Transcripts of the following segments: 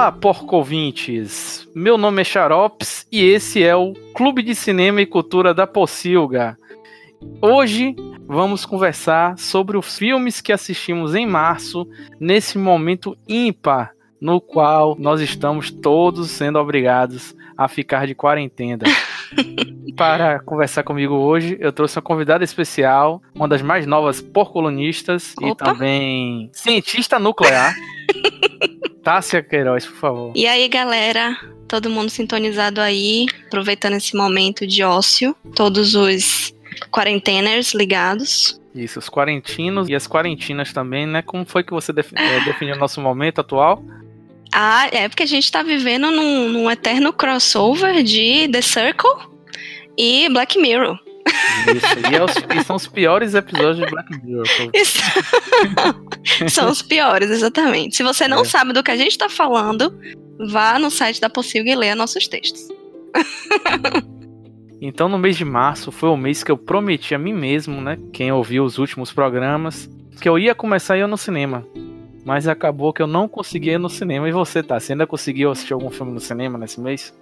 Olá, porco ouvintes! Meu nome é Xarops e esse é o Clube de Cinema e Cultura da Pocilga. Hoje vamos conversar sobre os filmes que assistimos em março, nesse momento ímpar no qual nós estamos todos sendo obrigados a ficar de quarentena. Para conversar comigo hoje, eu trouxe uma convidada especial, uma das mais novas porcolonistas e também cientista nuclear. Tássia Queiroz, por favor. E aí, galera? Todo mundo sintonizado aí, aproveitando esse momento de ócio, todos os quarenteners ligados. Isso, os quarentinos e as quarentinas também, né? Como foi que você eh, definiu o nosso momento atual? Ah, é porque a gente tá vivendo num, num eterno crossover de The Circle e Black Mirror. Isso, e, é os, e, são os piores episódios de Black Mirror. São os piores, exatamente. Se você não é. sabe do que a gente tá falando, vá no site da Possível e leia nossos textos. então, no mês de março, foi o mês que eu prometi a mim mesmo, né? Quem ouviu os últimos programas, que eu ia começar a ir no cinema. Mas acabou que eu não consegui ir no cinema. E você, tá? Você ainda conseguiu assistir algum filme no cinema nesse mês?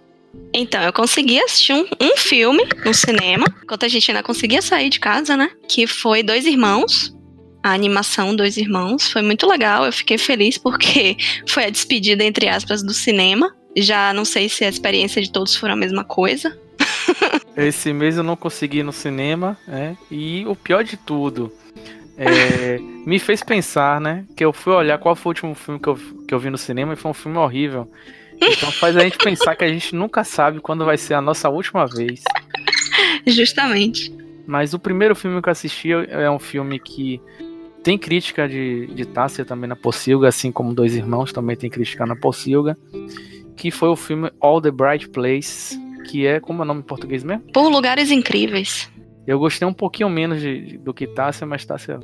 Então, eu consegui assistir um, um, filme no cinema, enquanto a gente ainda conseguia sair de casa, né? Que foi Dois Irmãos. A animação Dois Irmãos. Foi muito legal, eu fiquei feliz porque foi a despedida, entre aspas, do cinema. Já não sei se a experiência de todos foi a mesma coisa. Esse mês eu não consegui ir no cinema, né? E o pior de tudo, é, me fez pensar, né? Que eu fui olhar qual foi o último filme que eu, que eu vi no cinema e foi um filme horrível. Então faz a gente pensar que a gente nunca sabe quando vai ser a nossa última vez. Justamente. Mas o primeiro filme que eu assisti é um filme que tem crítica de, de Tássia também na Pocilga, assim como Dois Irmãos também tem crítica na Pocilga, que foi o filme All the Bright Places, que é, como é o nome em português mesmo? Por Lugares Incríveis. Eu gostei um pouquinho menos de, do que Tássia, mas Tássia.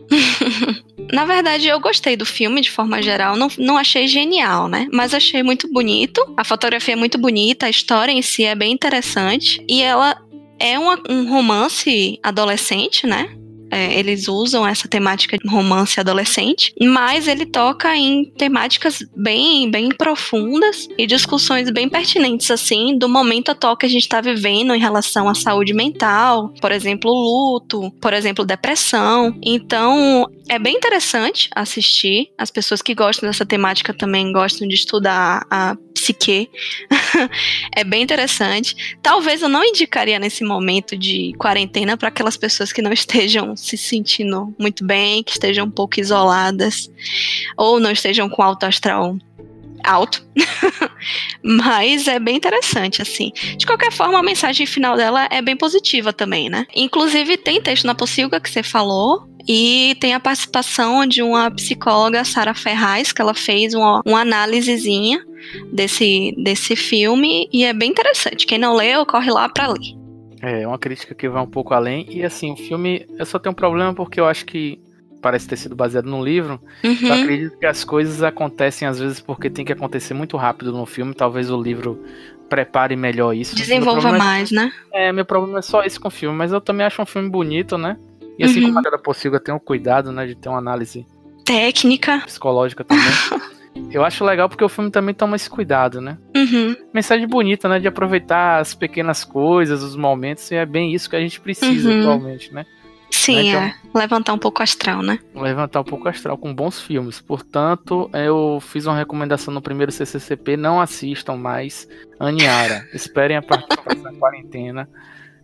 Na verdade, eu gostei do filme de forma geral. Não, não achei genial, né? Mas achei muito bonito. A fotografia é muito bonita, a história em si é bem interessante. E ela é uma, um romance adolescente, né? É, eles usam essa temática de romance adolescente, mas ele toca em temáticas bem, bem profundas e discussões bem pertinentes, assim, do momento atual que a gente está vivendo em relação à saúde mental, por exemplo, luto, por exemplo, depressão. Então, é bem interessante assistir. As pessoas que gostam dessa temática também gostam de estudar a psique. é bem interessante. Talvez eu não indicaria nesse momento de quarentena para aquelas pessoas que não estejam se sentindo muito bem, que estejam um pouco isoladas ou não estejam com alto astral alto. Mas é bem interessante, assim. De qualquer forma, a mensagem final dela é bem positiva também, né? Inclusive, tem texto na Pocilga que você falou, e tem a participação de uma psicóloga, Sara Ferraz, que ela fez uma, uma análisezinha desse, desse filme e é bem interessante. Quem não leu, corre lá para ler. É, uma crítica que vai um pouco além. E assim, o filme, eu só tenho um problema porque eu acho que parece ter sido baseado num livro. Uhum. Eu acredito que as coisas acontecem às vezes porque tem que acontecer muito rápido no filme. Talvez o livro prepare melhor isso. Desenvolva é mais, é, né? É, meu problema é só esse com o filme, mas eu também acho um filme bonito, né? E assim uhum. como a cada possível tem um cuidado, né, de ter uma análise técnica, psicológica também. Eu acho legal porque o filme também toma esse cuidado, né? Uhum. Mensagem bonita, né? De aproveitar as pequenas coisas, os momentos, e é bem isso que a gente precisa uhum. atualmente, né? Sim, então, é. Levantar um pouco o astral, né? Levantar um pouco o astral com bons filmes. Portanto, eu fiz uma recomendação no primeiro CCCP: não assistam mais Aniara. Esperem a participação da quarentena.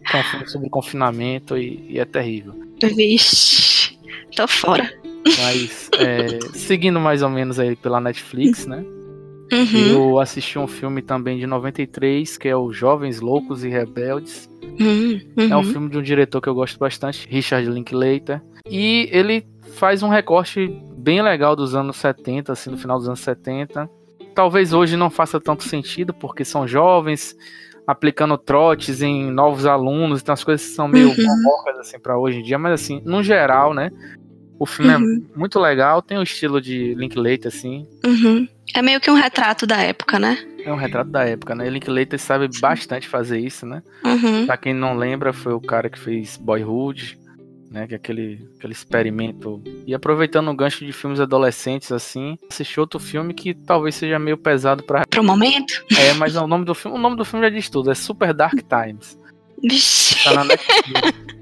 Que é um filme sobre confinamento e, e é terrível. Vixe, tô fora. Mas, é, seguindo mais ou menos aí pela Netflix, né? Uhum. Eu assisti um filme também de 93, que é o Jovens Loucos e Rebeldes. Uhum. É um filme de um diretor que eu gosto bastante, Richard Linklater. E ele faz um recorte bem legal dos anos 70, assim, no final dos anos 70. Talvez hoje não faça tanto sentido, porque são jovens, aplicando trotes em novos alunos, então as coisas são meio uhum. assim para hoje em dia, mas assim, no geral, né? O filme é uhum. é muito legal, tem o estilo de Linklater, assim. Uhum. É meio que um retrato da época, né? É um retrato da época, né? Linklater sabe bastante fazer isso, né? Uhum. Pra quem não lembra, foi o cara que fez Boyhood, né? Que é aquele, aquele experimento. E aproveitando o gancho de filmes adolescentes, assim, assisti outro filme que talvez seja meio pesado para Pro momento? É, mas o nome do filme, o nome do filme já diz tudo, é Super Dark Times. Vixe. Tá na Netflix.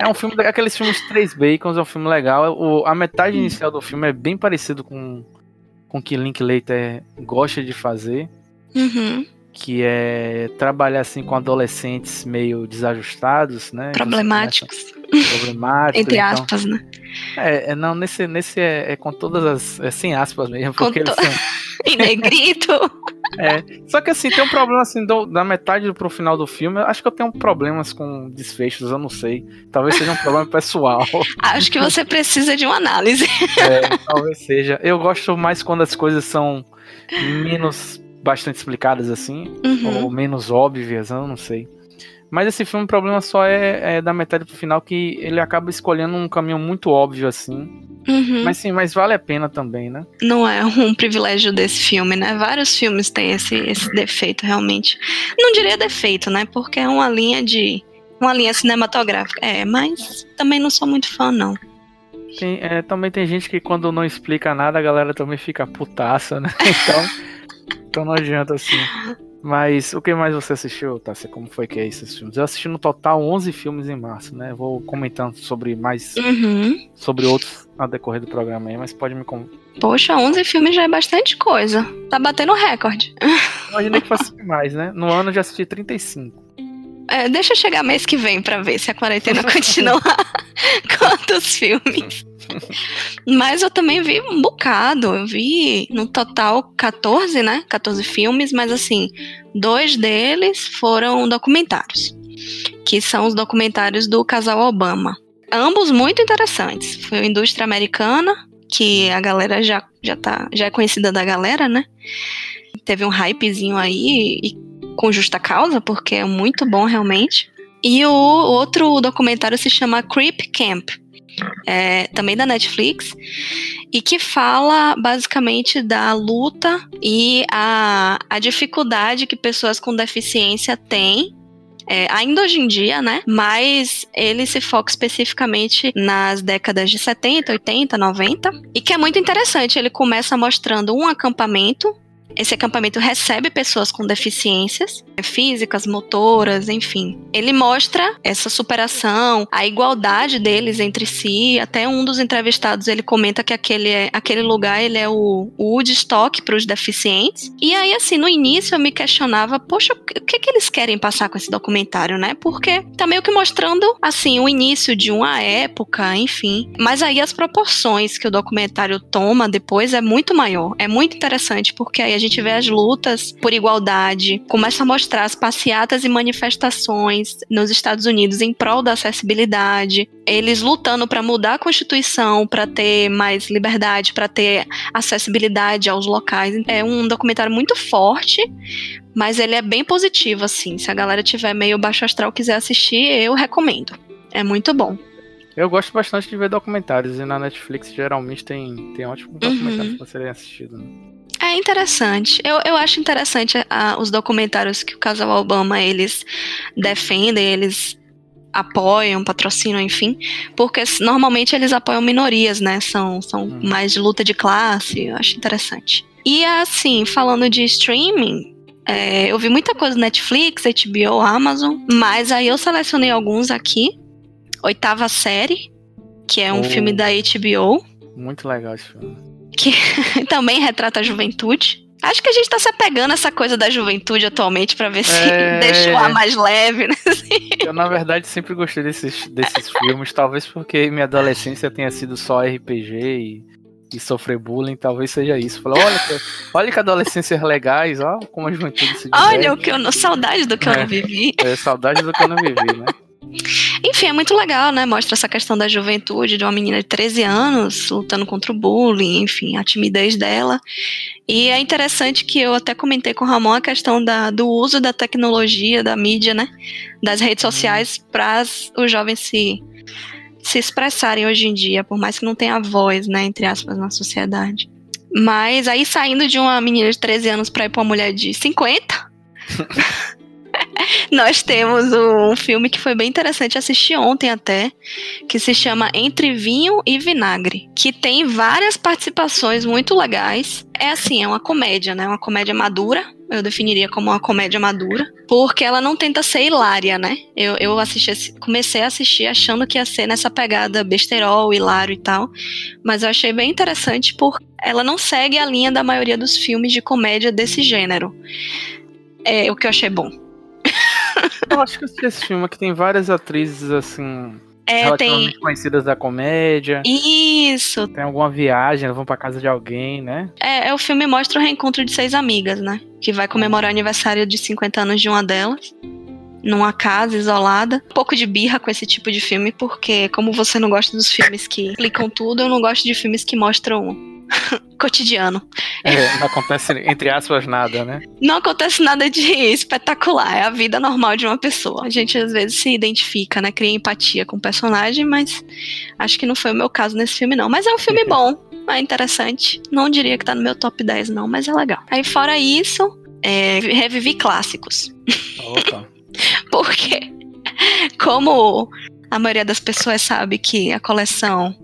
É um filme, aqueles filmes Três Bacons, é um filme legal. O, a metade inicial do filme é bem parecido com com o que Linklater gosta de fazer. Uhum. Que é trabalhar assim com adolescentes meio desajustados, né? Problemáticos. Problemáticos. Entre então- aspas, né? É, é, não, nesse, nesse é, é com todas as. É sem aspas mesmo, Com porque eles to- são. Em negrito. É, só que assim, tem um problema assim, do- da metade pro final do filme. Acho que eu tenho problemas com desfechos, eu não sei. Talvez seja um problema pessoal. Acho que você precisa de uma análise. É, talvez seja. Eu gosto mais quando as coisas são menos bastante explicadas assim, Uhum. ou menos óbvias, eu não sei. Mas esse filme, o problema só é, é da metade pro final que ele acaba escolhendo um caminho muito óbvio assim. Uhum. Mas sim, mas vale a pena também, né? Não é um privilégio desse filme, né? Vários filmes têm esse, esse defeito, realmente. Não diria defeito, né? Porque é uma linha de. Uma linha cinematográfica. É, mas também não sou muito fã, não. Tem- é, também tem gente que quando não explica nada, a galera também fica putaça, né? Então, então não adianta assim. Mas o que mais você assistiu, Tássia? Como foi que é esses filmes? Eu assisti no total 11 filmes em março, né? Vou comentando sobre mais Uhum. sobre outros ao decorrer do programa aí, mas pode me. Poxa, 11 filmes já é bastante coisa. Tá batendo recorde. Imaginei que fosse mais, né? No ano eu já assisti 35. É, deixa eu chegar mês que vem pra ver se a quarentena continua. Quantos filmes? Mas eu também vi um bocado. Eu vi no total 14, né? 14 filmes, mas assim, dois deles foram documentários. Que são os documentários do casal Obama. Ambos muito interessantes. Foi a indústria americana, que a galera já, já, tá, já é conhecida da galera, né? Teve um hypezinho aí, e com justa causa, porque é muito bom realmente. E o outro documentário se chama Creep Camp, é, também da Netflix, e que fala basicamente da luta e a, a dificuldade que pessoas com deficiência têm. é, ainda hoje em dia, né? Mas ele se foca especificamente nas décadas de 70, 80, 90. E que é muito interessante. Ele começa mostrando um acampamento esse acampamento recebe pessoas com deficiências físicas, motoras, enfim. Ele mostra essa superação, a igualdade deles entre si. Até um dos entrevistados ele comenta que aquele, é- aquele lugar ele é o, o Woodstock para os deficientes. E aí, assim, no início eu me questionava, poxa, o que que eles querem passar com esse documentário, né? Porque tá meio que mostrando, assim, o início de uma época, enfim. Mas aí as proporções que o documentário toma depois é muito maior. É muito interessante, porque aí a gente vê as lutas por igualdade, começa a mostrar as passeatas e manifestações nos Estados Unidos em prol da acessibilidade, eles lutando para mudar a Constituição, para ter mais liberdade, para ter acessibilidade aos locais. É um documentário muito forte, mas ele é bem positivo, assim. Se a galera tiver meio baixo astral quiser assistir, eu recomendo. É muito bom. Eu gosto bastante de ver documentários e na Netflix geralmente tem, tem ótimos documentários pra serem assistidos. Né? É interessante. Eu, eu acho interessante ah, os documentários que o casal Obama eles defendem, eles apoiam, patrocinam, enfim, porque normalmente eles apoiam minorias, né? São, são Hum. mais de luta de classe. Eu acho interessante. E assim, falando de streaming. é, eu vi muita coisa no Netflix, HBO, Amazon, mas aí eu selecionei alguns aqui. Oitava série, que é um Oh. filme da HBO, Muito legal esse filme. Que também retrata a juventude. Acho que a gente tá se apegando a essa coisa da juventude atualmente pra ver se É. deixa o ar mais leve, né? Eu, na verdade, sempre gostei desses, desses filmes, talvez porque minha adolescência tenha sido só RPG e, e sofrer bullying, talvez seja isso. Falei, olha que, olha que adolescências legais, ó, como a juventude se Olha o diverte. que eu não. Saudade do que eu É. não vivi. É, saudade do que eu não vivi, né? Enfim, é muito legal, né? Mostra essa questão da juventude, de uma menina de 13 anos lutando contra o bullying, enfim, a timidez dela. E é interessante que eu até comentei com o Ramon a questão da, do uso da tecnologia, da mídia, né? Das redes sociais para os jovens se, se expressarem hoje em dia, por mais que não tenha voz, né? Entre aspas, na sociedade. Mas aí saindo de uma menina de 13 anos para ir para uma mulher de 50. Nós temos um filme que foi bem interessante assistir ontem até, que se chama Entre Vinho e Vinagre, que tem várias participações muito legais. É assim, é uma comédia, né? Uma comédia madura, eu definiria como uma comédia madura, porque ela não tenta ser hilária, né? Eu, eu assisti, comecei a assistir achando que ia ser nessa pegada besterol, hilário e tal, mas eu achei bem interessante porque ela não segue a linha da maioria dos filmes de comédia desse gênero. É o que eu achei bom. Eu acho que assisti esse filme que tem várias atrizes assim. É, relativamente tem. conhecidas da comédia. Isso. Tem alguma viagem, elas vão pra casa de alguém, né? É, é, o filme mostra o reencontro de seis amigas, né? Que vai comemorar o aniversário de 50 anos de uma delas. Numa casa isolada. Um pouco de birra com esse tipo de filme, porque, como você não gosta dos filmes que explicam tudo, eu não gosto de filmes que mostram cotidiano. É, não acontece, entre aspas, nada, né? Não acontece nada de espetacular. É a vida normal de uma pessoa. A gente às vezes se identifica, né? Cria empatia com o personagem, mas acho que não foi o meu caso nesse filme, não. Mas é um filme bom. É interessante. Não diria que tá no meu top 10, não, mas é legal. Aí, fora isso, é, revivi clássicos. Opa. Porque, como a maioria das pessoas sabe que a coleção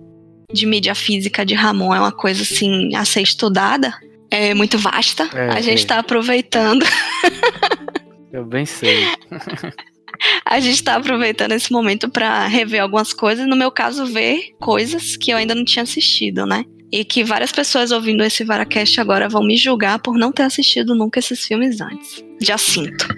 de mídia física de Ramon é uma coisa assim a ser estudada, é muito vasta. É, a gente está aproveitando. Eu bem sei. A gente está aproveitando esse momento para rever algumas coisas. No meu caso, ver coisas que eu ainda não tinha assistido, né? E que várias pessoas ouvindo esse Varacast agora vão me julgar por não ter assistido nunca esses filmes antes. Já sinto.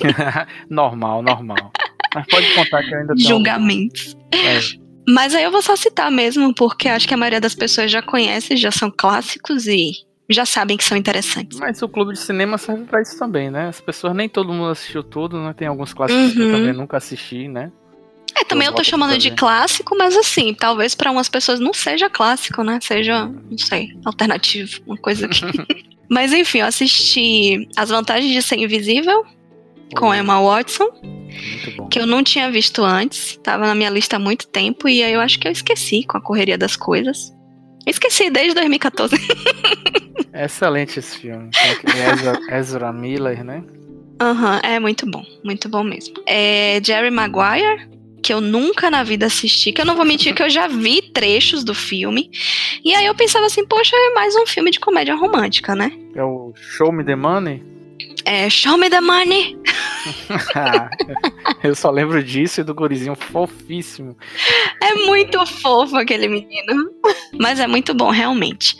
normal, normal. Mas pode contar que eu ainda tenho. Julgamentos. É, Mas aí eu vou só citar mesmo, porque acho que a maioria das pessoas já conhece, já são clássicos e já sabem que são interessantes. Mas o clube de cinema serve pra isso também, né? As pessoas nem todo mundo assistiu tudo, né? Tem alguns clássicos que eu Uhum. também nunca assisti, né? É, também eu tô volto chamando de clássico, mas assim, talvez pra umas pessoas não seja clássico, né? Seja, não sei, alternativo, uma coisa que. mas enfim, eu assisti As Vantagens de Ser Invisível com Emma Watson. Que eu não tinha visto antes, tava na minha lista há muito tempo e aí eu acho que eu esqueci com a correria das coisas. Esqueci desde 2014. É excelente esse filme. Ezra, Ezra Miller, né? Aham, é muito bom, muito bom mesmo. É Jerry Maguire, que eu nunca na vida assisti, que eu não vou mentir que eu já vi trechos do filme. E aí eu pensava assim, poxa, é mais um filme de comédia romântica, né? É o Show Me the Money. É Show Me the Money. eu só lembro disso e do gurizinho fofíssimo. É muito fofo aquele menino. Mas é muito bom, realmente.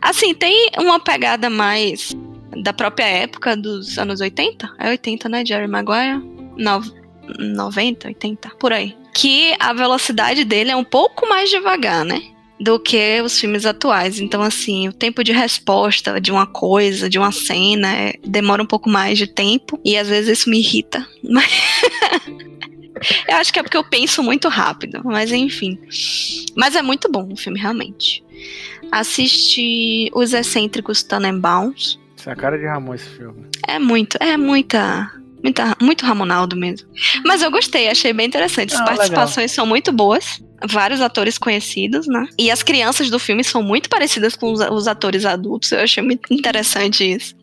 Assim, tem uma pegada mais da própria época dos anos 80. É 80, né? Jerry Maguire? No, 90, 80, por aí. Que a velocidade dele é um pouco mais devagar, né? Do que os filmes atuais. Então, assim, o tempo de resposta de uma coisa, de uma cena, é- demora um pouco mais de tempo. E às vezes isso me irrita. Mas. eu acho que é porque eu penso muito rápido. Mas enfim. Mas é muito bom o filme, realmente. Assisti Os Excêntricos Tannenbaums. Isso é a cara de Ramon esse filme. É muito, é muita. Muita, muito Ramonaldo mesmo. Mas eu gostei, achei bem interessante. As Ah, participações são muito boas. Vários atores conhecidos, né? E as crianças do filme são muito parecidas com os, os atores adultos. Eu achei muito interessante isso.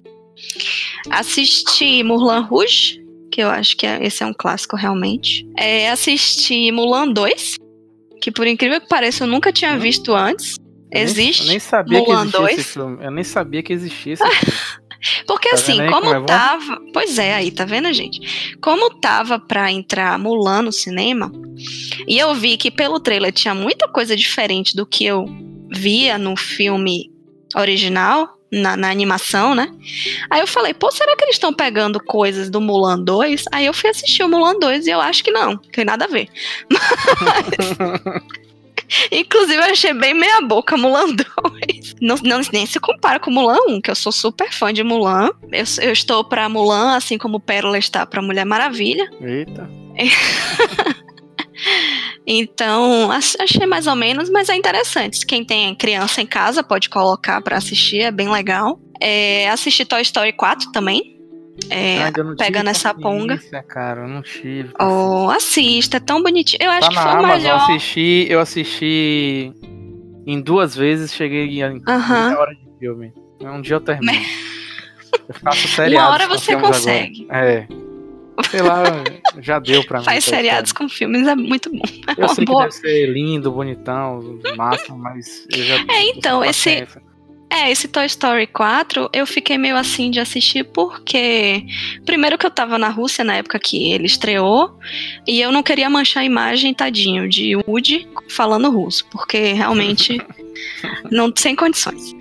Assisti Moulin Rouge, que eu acho que é- esse é um clássico realmente. É, assisti Mulan 2, que por incrível que pareça eu nunca tinha Hum. visto antes. Eu nem- Existe. Eu nem sabia que Mulan existia 2? esse filme. Eu nem sabia que existia esse filme. Porque Tá assim, como, como é tava. Pois é, aí, tá vendo, gente? Como tava pra entrar Mulan no cinema, e eu vi que pelo trailer tinha muita coisa diferente do que eu via no filme original, na, na animação, né? Aí eu falei, pô, será que eles estão pegando coisas do Mulan 2? Aí eu fui assistir o Mulan 2 e eu acho que não, tem nada a ver. Inclusive, eu achei bem meia boca Mulan 2. Não, não- nem se compara com Mulan 1, que eu sou super fã de Mulan. Eu, eu estou pra Mulan, assim como Pérola está pra Mulher Maravilha. Eita. Então, ach- achei mais ou menos, mas é interessante. Quem tem criança em casa pode colocar pra assistir, é bem legal. É, assisti Toy Story 4 também. É, não pega nessa ponga. cara, eu não tive. oh, assista, é tão bonitinho. Eu acho tá que na foi o Amazon, eu melhor. assisti, eu assisti em duas vezes, cheguei em Aham. meia hora de filme. Um dia eu termino. Eu faço seriados Uma hora você consegue. Agora. É. Sei lá, já deu pra mim. Faz Toy seriados com filmes, é muito bom. É Eu sei que boa- deve ser lindo, bonitão, massa, mas eu já. É, então, esse- paciência. É, esse Toy Story 4, eu fiquei meio assim de assistir porque. Primeiro que eu tava na Rússia na época que ele estreou, e eu não queria manchar a imagem, tadinho, de Woody falando russo, porque realmente não sem condições.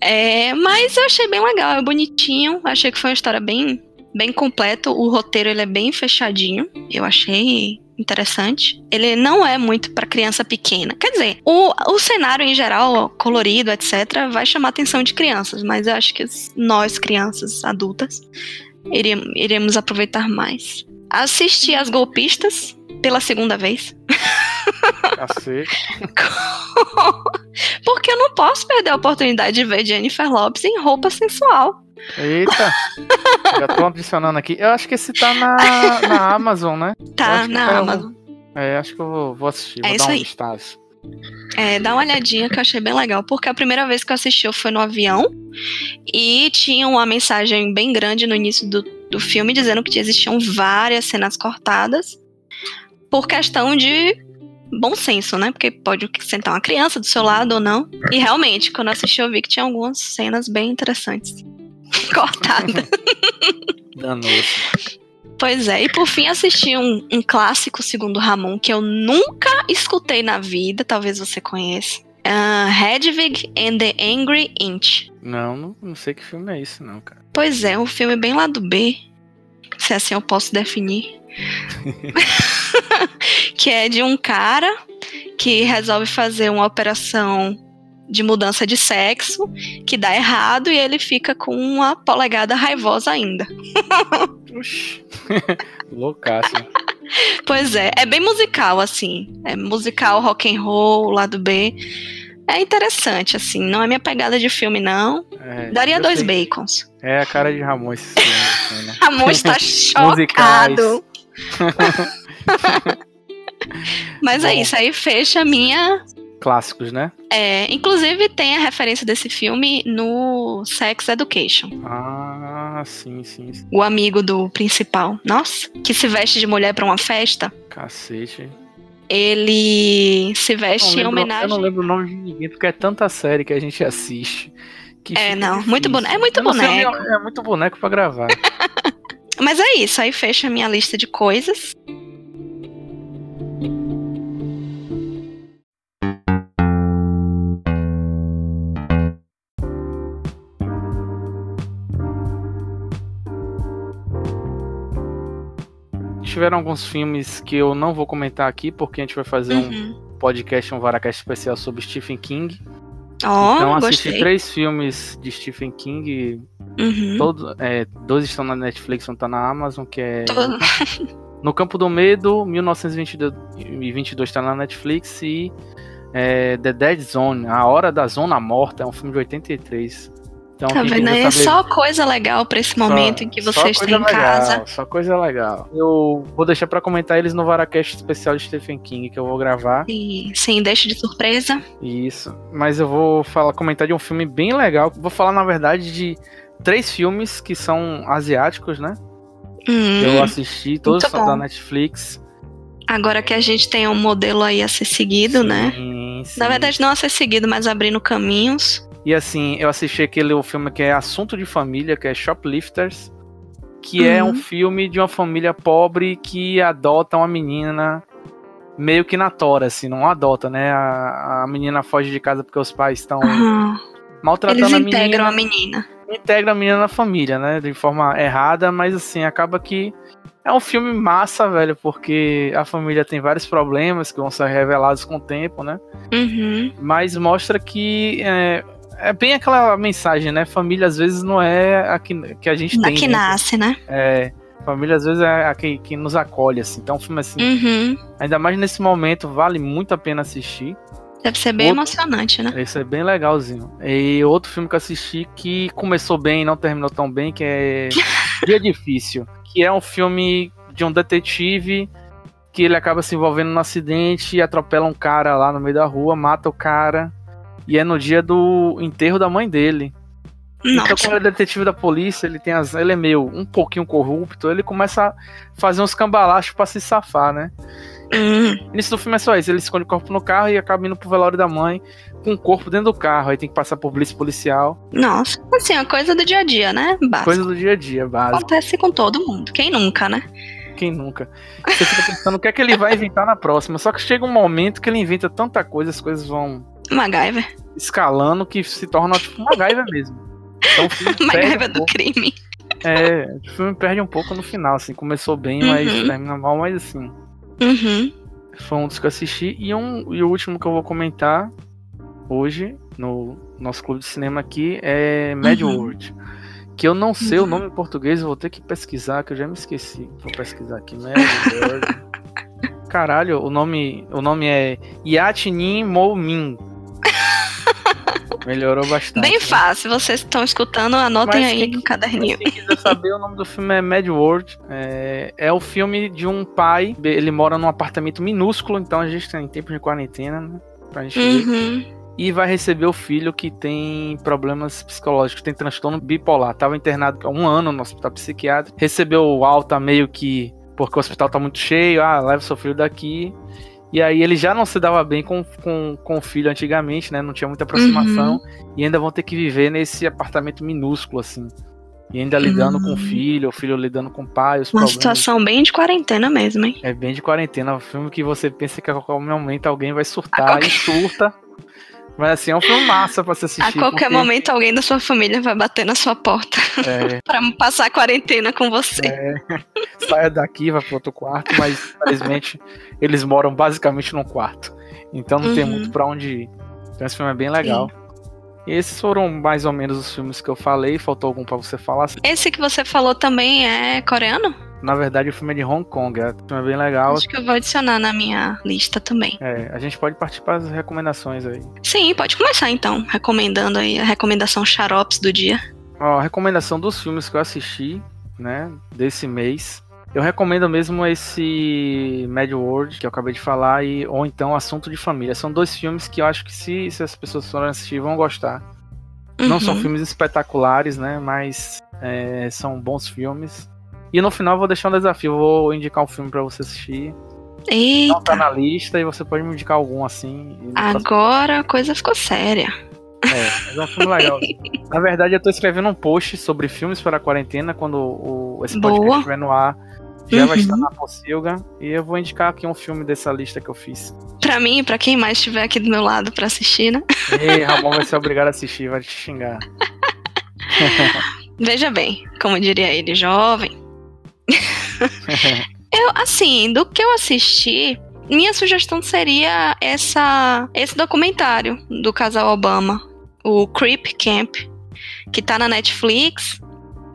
É, mas eu achei bem legal, é bonitinho, achei que foi uma história bem, bem completa. O roteiro ele é bem fechadinho, eu achei interessante. Ele não é muito pra criança pequena. Quer dizer, o, o cenário em geral, colorido, etc., vai chamar a atenção de crianças, mas eu acho que nós, crianças adultas, iremos aproveitar mais. Assisti As Golpistas pela segunda vez. Cacete. Porque eu não posso perder a oportunidade de ver Jennifer Lopes em roupa sensual. Eita! já tô adicionando aqui. Eu acho que esse tá na, na Amazon, né? Tá na um- Amazon. É, acho que eu vou, assistir. É vou isso dar um aí. É, dá uma olhadinha que eu achei bem legal, porque a primeira vez que eu assisti eu foi no avião e tinha uma mensagem bem grande no início do, do filme dizendo que existiam várias cenas cortadas por questão de bom senso, né? Porque pode sentar uma criança do seu lado ou não. E realmente, quando eu assisti, eu vi que tinha algumas cenas bem interessantes cortadas. Danou-se. Pois é, e por fim assisti um, um clássico segundo Ramon que eu nunca escutei na vida, talvez você conheça. Ah, Hedwig and the Angry Inch. Não, não, não sei que filme é esse, não, cara. Pois é, um filme bem lá do B, se assim eu posso definir. que é de um cara que resolve fazer uma operação de mudança de sexo que dá errado e ele fica com uma polegada raivosa ainda. Loucaço. Pois é, é bem musical, assim. É musical, rock and roll, lado B. É interessante, assim. Não é minha pegada de filme, não. É, Daria dois sei. bacons. É a cara de Ramon esse filme, assim, né? Ramon está chocado. Mas é Bom. isso, aí fecha a minha. Clássicos, né? É, inclusive tem a referência desse filme no Sex Education. Ah, sim, sim. sim. O amigo do principal. Nossa, que se veste de mulher pra uma festa. Cacete. Ele se veste não em lembro- homenagem. Eu não lembro o nome de ninguém, porque é tanta série que a gente assiste. que É, não, difícil. muito boneco- é muito não sei, boneco. É muito boneco pra gravar. Mas é isso, aí fecha a minha lista de coisas. Tiveram alguns filmes que eu não vou comentar aqui, porque a gente vai fazer um Uhum. podcast, um Varacast especial sobre Stephen King. Ó, então assisti gostei. três filmes de Stephen King. Uhum. Todos, é, dois estão na Netflix, um tá na Amazon, que é Todo- No Campo do Medo, 1922 está na Netflix e é, The Dead Zone, A Hora da Zona Morta, é um filme de 83. Então, Tá vendo? É saber- só coisa legal pra esse só- momento em que só você está coisa em legal, casa. Só coisa legal. Eu vou deixar pra comentar eles no Varacast especial de Stephen King que eu vou gravar. E sim, deixa de surpresa. Isso. Mas eu vou falar, comentar de um filme bem legal. Vou falar, na verdade, de três filmes que são asiáticos, né? Hum, Eu assisti, todos são bom. da Netflix. agora que a gente tem um modelo aí a ser seguido, né? Sim, sim. Na verdade, não a ser seguido, mas abrindo caminhos. E assim, eu assisti aquele o filme que é Assunto de Família, que é Shoplifters, que é Uhum. um filme de uma família pobre que adota uma menina meio que na tora, assim, não adota, né? A, a menina foge de casa porque os pais estão Aham. maltratando Eles a menina. a menina. integra a menina na família, né? De forma errada, mas assim, acaba que é um filme massa, velho, porque a família tem vários problemas que vão ser revelados com o tempo, né? Uhum. Mas mostra que é, é bem aquela mensagem, né? Família às vezes não é a que, que a gente Da tem. que né? nasce, né? É, família às vezes é a que, que nos acolhe, assim. Então, um filme assim, Uhum. ainda mais nesse momento, vale muito a pena assistir. Deve ser bem Outro- emocionante, né? Esse é bem legalzinho. E outro filme que eu assisti que começou bem e não terminou tão bem, que é Dia Difícil. Que é um filme de um detetive que ele acaba se envolvendo num acidente e atropela um cara lá no meio da rua, mata o cara. E é no dia do enterro da mãe dele. Então, como ele é detetive da polícia, ele tem as. Ele é meio um pouquinho corrupto, ele começa a fazer uns cambalachos pra se safar, né? Hum, O início do filme é só isso, ele esconde o corpo no carro e acaba indo pro velório da mãe com o corpo dentro do carro. Aí tem que passar por blitz policial. nossa. Assim, a coisa do dia a dia, né? Básico. Coisa do dia a dia, básico. Acontece com todo mundo. Quem nunca, né? Quem nunca? Você fica pensando o que é que ele vai inventar na próxima. Só que chega um momento que ele inventa tanta coisa, as coisas vão MacGyver. escalando que se torna tipo MacGyver mesmo. Então o MacGyver um do pouco. crime. É, o filme perde um pouco no final, assim. Começou bem, mas Uhum. termina mal, mas assim. Uhum. Foi um dos que eu assisti. E, um, e o último que eu vou comentar hoje, no nosso clube de cinema aqui, é Mad Uhum. World. Que eu não sei o Uhum. nome em português, eu vou ter que pesquisar, que eu já me esqueci. Vou pesquisar aqui. Mad World. Caralho, o nome, o nome é Yatnin Mo Min. Melhorou bastante. Bem né? fácil. Vocês que estão escutando, anotem Mas aí quem- no caderninho. Quem quiser saber, o nome do filme é Mad World. É, é o filme de um pai. Ele mora num apartamento minúsculo, então a gente tem tempo de quarentena, né? Pra gente ver. Uhum. E vai receber o filho que tem problemas psicológicos, tem transtorno bipolar. Tava internado há um ano no hospital psiquiátrico. Recebeu alta meio que porque o hospital tá muito cheio. Ah, leva seu filho daqui. E aí ele já não se dava bem com, com, com o filho antigamente, né? Não tinha muita aproximação. E ainda vão ter que viver nesse apartamento minúsculo, assim. E ainda lidando com o Uhum. filho, o filho lidando com o pai, os Uma problemas. situação bem de quarentena mesmo, hein? É bem de quarentena. Um filme que você pensa que a qualquer momento alguém vai surtar qualquer- e surta. Mas assim, é um filme massa pra se assistir. A qualquer porque, momento alguém da sua família vai bater na sua porta é, pra passar a quarentena com você. saia daqui, vai pro outro quarto, mas infelizmente eles moram basicamente num quarto. Então não tem Uhum. muito pra onde ir. Então esse filme é bem legal. E esses foram mais ou menos os filmes que eu falei. Faltou algum pra você falar? Esse que você falou também é coreano? Na verdade, o filme é de Hong Kong. É, o filme bem legal. Acho que eu vou adicionar na minha lista também. É, a gente pode partir para as recomendações aí. Sim, pode começar então, recomendando aí a recomendação xaropes do dia. Ó, a recomendação dos filmes que eu assisti, né, desse mês. Eu recomendo mesmo esse Mad World, que eu acabei de falar, e, ou então Assunto de Família. São dois filmes que eu acho que se, se as pessoas forem assistir vão gostar. Não são Uhum. filmes espetaculares, né, mas é, são bons filmes. E no final eu vou deixar um desafio, vou indicar um filme para você assistir. Não tá Eita, na lista e você pode me indicar algum assim. agora a coisa ficou séria. É, mas é um filme legal. Na verdade, eu tô escrevendo um post sobre filmes para a quarentena quando o, esse podcast estiver no ar. Já vai Uhum. estar na Pocilga. E eu vou indicar aqui um filme dessa lista que eu fiz. Pra mim e pra quem mais estiver aqui do meu lado pra assistir, né? E Ramon vai ser obrigado a assistir, vai te xingar. Veja bem, como diria ele, jovem. Eu, assim, do que eu assisti, minha sugestão seria essa, esse documentário do casal Obama, o Creep Camp, que tá na Netflix,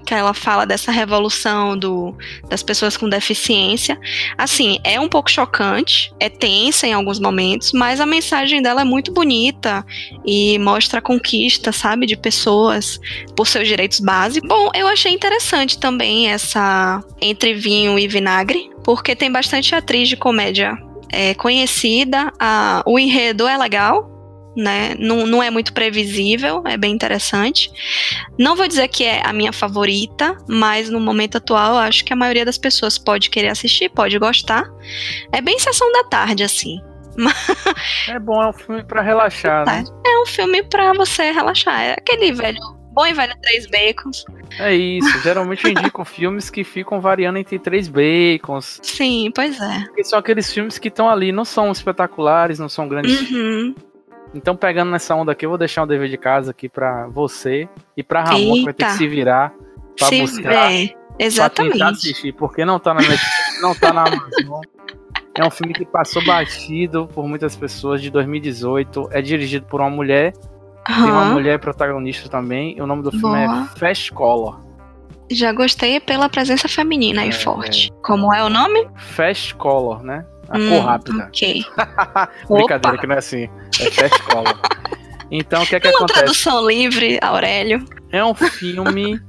que ela fala dessa revolução do, das pessoas com deficiência. Assim, é um pouco chocante, é tensa em alguns momentos, mas a mensagem dela é muito bonita e mostra a conquista, sabe, de pessoas por seus direitos básicos. Bom, eu achei interessante também essa entre vinho e vinagre, porque tem bastante atriz de comédia é, conhecida, a- o enredo é legal. Né? Não, não é muito previsível, é bem interessante. Não vou dizer que é a minha favorita, mas no momento atual eu acho que a maioria das pessoas pode querer assistir, pode gostar. É bem sessão da tarde, assim. é bom, é um filme pra relaxar, né? É um filme pra você relaxar. É aquele velho, bom e velho três bacons. É isso. Geralmente eu indico filmes que ficam variando entre três bacons. Sim, pois é. Porque são aqueles filmes que estão ali, não são espetaculares, não são grandes Uhum. Então, pegando nessa onda aqui, eu vou deixar um dever de casa aqui pra você e pra Ramon, que vai ter que Eita. se virar pra Se buscar, é, pra tentar exatamente. assistir, porque não tá na Netflix, não tá na Amazon. É um filme que passou batido por muitas pessoas de 2018. É dirigido por uma mulher, tem uma mulher protagonista também. E o nome do filme Boa. é Fast Color. Já gostei pela presença feminina É, forte. Como é o nome? Fast Color, né? A Hum, cor rápida. Ok. Brincadeira, Opa. que não é assim. É Fast Color. Então, o que é que Uma acontece? tradução livre, Aurélio. É um filme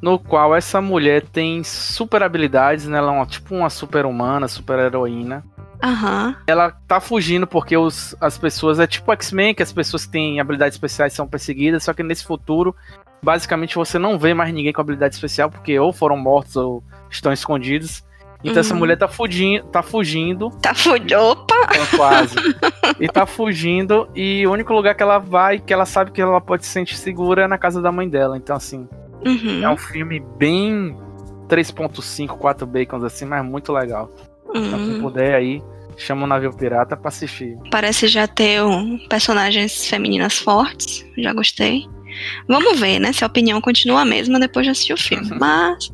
no qual essa mulher tem super habilidades, né? Ela é uma, tipo uma super humana, super heroína. Aham. Ela tá fugindo porque os, as pessoas. É tipo X-Men, que as pessoas que têm habilidades especiais são perseguidas, só que nesse futuro basicamente você não vê mais ninguém com habilidade especial, porque ou foram mortos ou estão escondidos. Então uhum. essa mulher tá fugindo, tá fugindo. Tá fugindo, opa! É, quase. e tá fugindo e o único lugar que ela vai, que ela sabe que ela pode se sentir segura é na casa da mãe dela. Então assim, uhum. é um filme bem 3.5, 4 bacons assim, mas muito legal. Uhum. Então quem puder aí, chama o navio pirata pra assistir. Parece já ter um, personagens femininas fortes, já gostei. Vamos ver, né? Se a opinião continua a mesma depois de assistir o filme. Mas.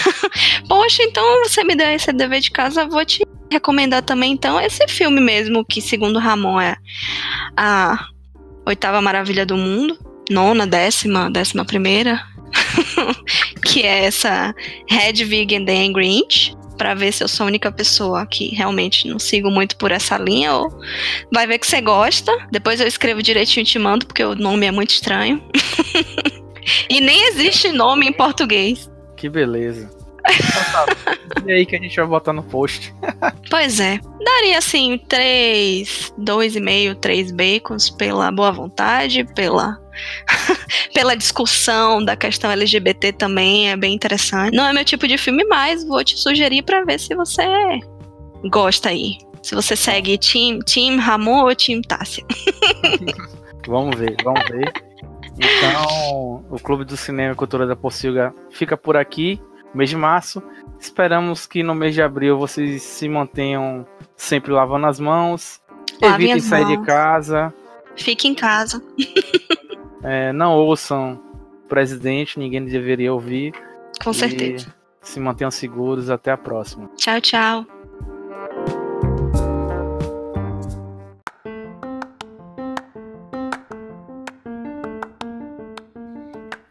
Poxa, então você me deu esse dever de casa, vou te recomendar também, então, esse filme mesmo, que segundo Ramon é a oitava maravilha do mundo. Nona, décima, décima primeira. que é essa Red Vegan The Grinch para ver se eu sou a única pessoa que realmente não sigo muito por essa linha ou vai ver que você gosta. Depois eu escrevo direitinho e te mando porque o nome é muito estranho. e nem existe nome em português. Que beleza. E aí que a gente vai botar no post. pois é. Daria assim, três, dois e meio, três bacons pela boa vontade, pela pela discussão da questão LGBT também é bem interessante. Não é meu tipo de filme, mas vou te sugerir para ver se você gosta aí. Se você segue Team, team Ramon ou Team Tássia. vamos ver, vamos ver. Então, o Clube do Cinema e Cultura da Pocilga fica por aqui, mês de março. Esperamos que no mês de abril vocês se mantenham sempre lavando as mãos, evitem sair mãos. de casa. Fique em casa. É, não ouçam o presidente, ninguém deveria ouvir. Com certeza. Se mantenham seguros. Até a próxima. Tchau, tchau.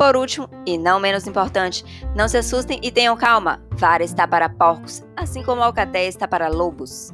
Por último, e não menos importante, não se assustem e tenham calma. Vara está para porcos, assim como a está para lobos.